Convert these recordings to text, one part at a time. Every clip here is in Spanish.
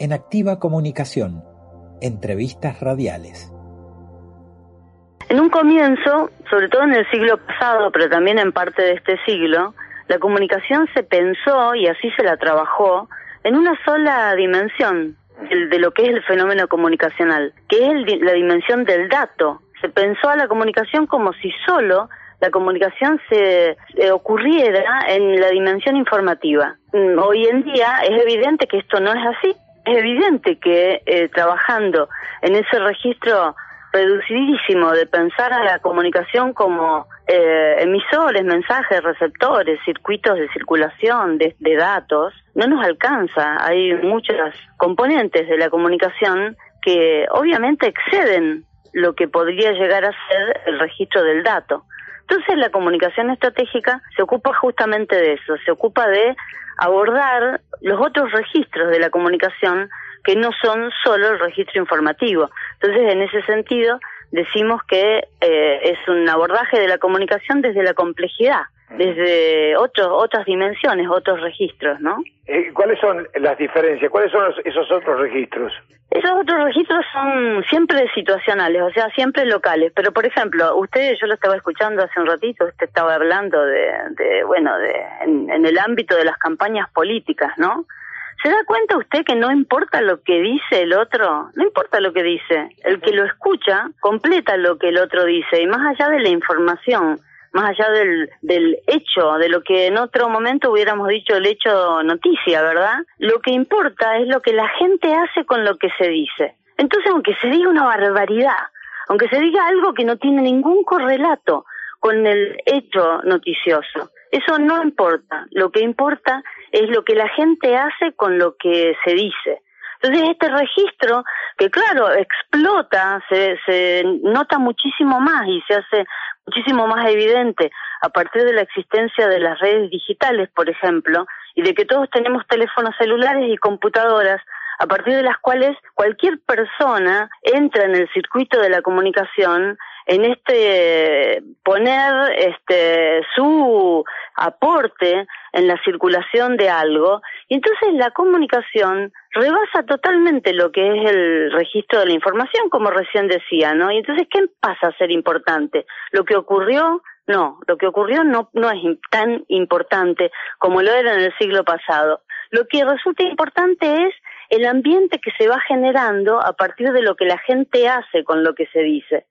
en Activa Comunicación, entrevistas radiales. En un comienzo, sobre todo en el siglo pasado, pero también en parte de este siglo, la comunicación se pensó y así se la trabajó en una sola dimensión de lo que es el fenómeno comunicacional, que es la dimensión del dato. Se pensó a la comunicación como si solo la comunicación se ocurriera en la dimensión informativa. Mm, hoy en día es evidente que esto no es así. Es evidente que eh, trabajando en ese registro reducidísimo de pensar a la comunicación como eh, emisores, mensajes, receptores, circuitos de circulación de, de datos, no nos alcanza. Hay muchas componentes de la comunicación que obviamente exceden lo que podría llegar a ser el registro del dato. Entonces la comunicación estratégica se ocupa justamente de eso, se ocupa de abordar los otros registros de la comunicación que no son solo el registro informativo. Entonces, en ese sentido, decimos que eh, es un abordaje de la comunicación desde la complejidad, desde otros, otras dimensiones, otros registros, ¿no? Eh, ¿Cuáles son las diferencias? ¿Cuáles son esos otros registros? Esos otros registros son siempre situacionales, o sea, siempre locales. Pero, por ejemplo, usted, yo lo estaba escuchando hace un ratito, usted estaba hablando de, de bueno, de, en el ámbito de las campañas políticas, ¿no? ¿Se da cuenta usted que no importa lo que dice el otro? No importa lo que dice. El que lo escucha completa lo que el otro dice y más allá de la información, más allá del, del hecho, de lo que en otro momento hubiéramos dicho el hecho noticia, ¿verdad? Lo que importa es lo que la gente hace con lo que se dice. Entonces, aunque se diga una barbaridad, aunque se diga algo que no tiene ningún correlato con el hecho noticioso, eso no importa. Lo que importa es lo que la gente hace con lo que se dice. Entonces este registro, que claro, explota, se, se nota muchísimo más y se hace muchísimo más evidente a partir de la existencia de las redes digitales, por ejemplo, y de que todos tenemos teléfonos celulares y computadoras a partir de las cuales cualquier persona entra en el circuito de la comunicación en este poner este su aporte en la circulación de algo. Y entonces la comunicación rebasa totalmente lo que es el registro de la información como recién decía no y entonces qué pasa a ser importante lo que ocurrió no lo que ocurrió no no es tan importante como lo era en el siglo pasado. Lo que resulta importante es el ambiente que se va generando a partir de lo que la gente hace con lo que se dice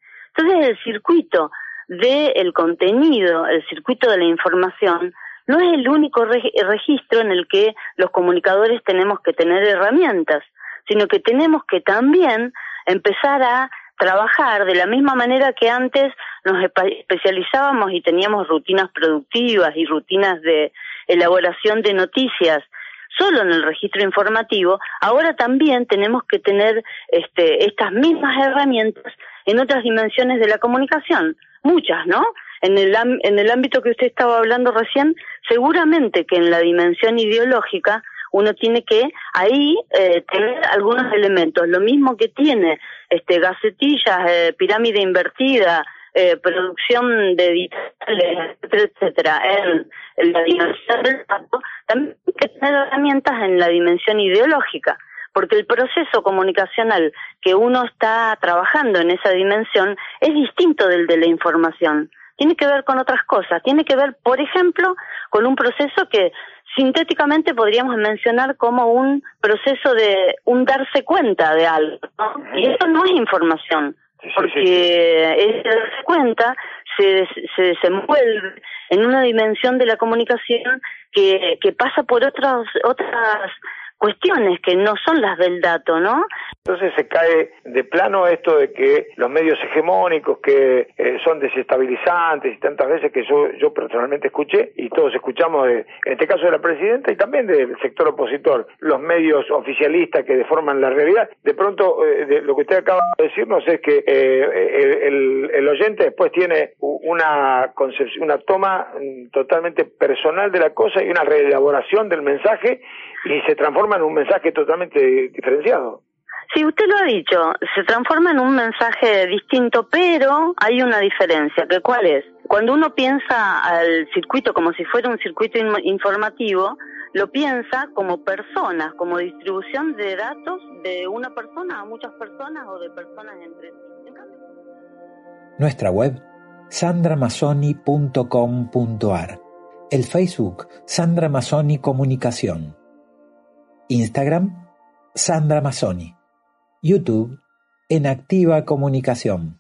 el circuito del contenido, el circuito de la información, no es el único registro en el que los comunicadores tenemos que tener herramientas, sino que tenemos que también empezar a trabajar de la misma manera que antes nos especializábamos y teníamos rutinas productivas y rutinas de elaboración de noticias solo en el registro informativo, ahora también tenemos que tener este, estas mismas herramientas en otras dimensiones de la comunicación, muchas, ¿no? En el, en el ámbito que usted estaba hablando recién, seguramente que en la dimensión ideológica uno tiene que ahí eh, tener algunos elementos, lo mismo que tiene este gacetillas, eh, pirámide invertida, eh, producción de digitales, etcétera, en, la dimensión del también hay que tener herramientas en la dimensión ideológica porque el proceso comunicacional que uno está trabajando en esa dimensión es distinto del de la información. Tiene que ver con otras cosas, tiene que ver, por ejemplo, con un proceso que sintéticamente podríamos mencionar como un proceso de un darse cuenta de algo. Y eso no es información, porque ese darse cuenta se, se desenvuelve en una dimensión de la comunicación que, que pasa por otras, otras cuestiones que no son las del dato, ¿no? Entonces se cae de plano esto de que los medios hegemónicos que eh, son desestabilizantes y tantas veces que yo, yo personalmente escuché y todos escuchamos, de, en este caso de la presidenta y también del sector opositor, los medios oficialistas que deforman la realidad, de pronto eh, de lo que usted acaba de decirnos es que eh, el, el, oyente después tiene una, una toma mm, totalmente personal de la cosa y una reelaboración del mensaje y se transforma transforma en un mensaje totalmente diferenciado. Sí, usted lo ha dicho, se transforma en un mensaje distinto, pero hay una diferencia, que cuál es? Cuando uno piensa al circuito como si fuera un circuito informativo, lo piensa como personas, como distribución de datos de una persona a muchas personas o de personas entre sí. Nuestra web, sandramazzoni.com.ar. El Facebook, Sandramasoni Comunicación Instagram, Sandra Mazzoni. YouTube, En Activa Comunicación.